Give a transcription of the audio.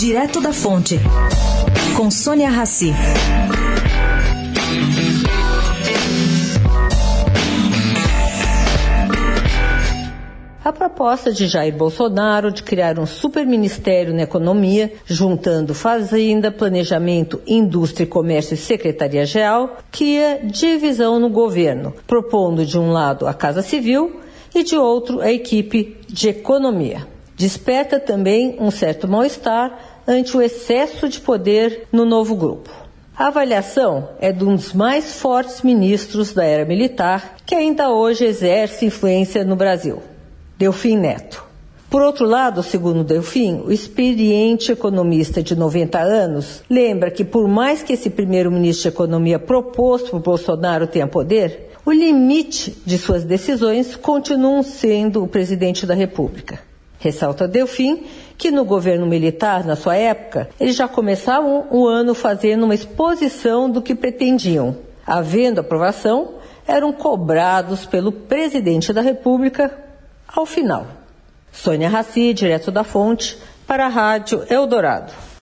Direto da Fonte, com Sônia Rassi. A proposta de Jair Bolsonaro de criar um superministério na economia, juntando Fazenda, Planejamento, Indústria Comércio e Secretaria-Geral, cria divisão no governo, propondo de um lado a Casa Civil e de outro a equipe de economia. Desperta também um certo mal-estar ante o excesso de poder no novo grupo. A avaliação é de um dos mais fortes ministros da era militar que ainda hoje exerce influência no Brasil. Delfim Neto. Por outro lado, segundo Delfim, o experiente economista de 90 anos lembra que, por mais que esse primeiro-ministro de Economia proposto por Bolsonaro tenha poder, o limite de suas decisões continua sendo o presidente da República. Ressalta Delfim que no governo militar, na sua época, eles já começavam o ano fazendo uma exposição do que pretendiam. Havendo aprovação, eram cobrados pelo presidente da República ao final. Sônia Raci, direto da fonte, para a Rádio Eldorado.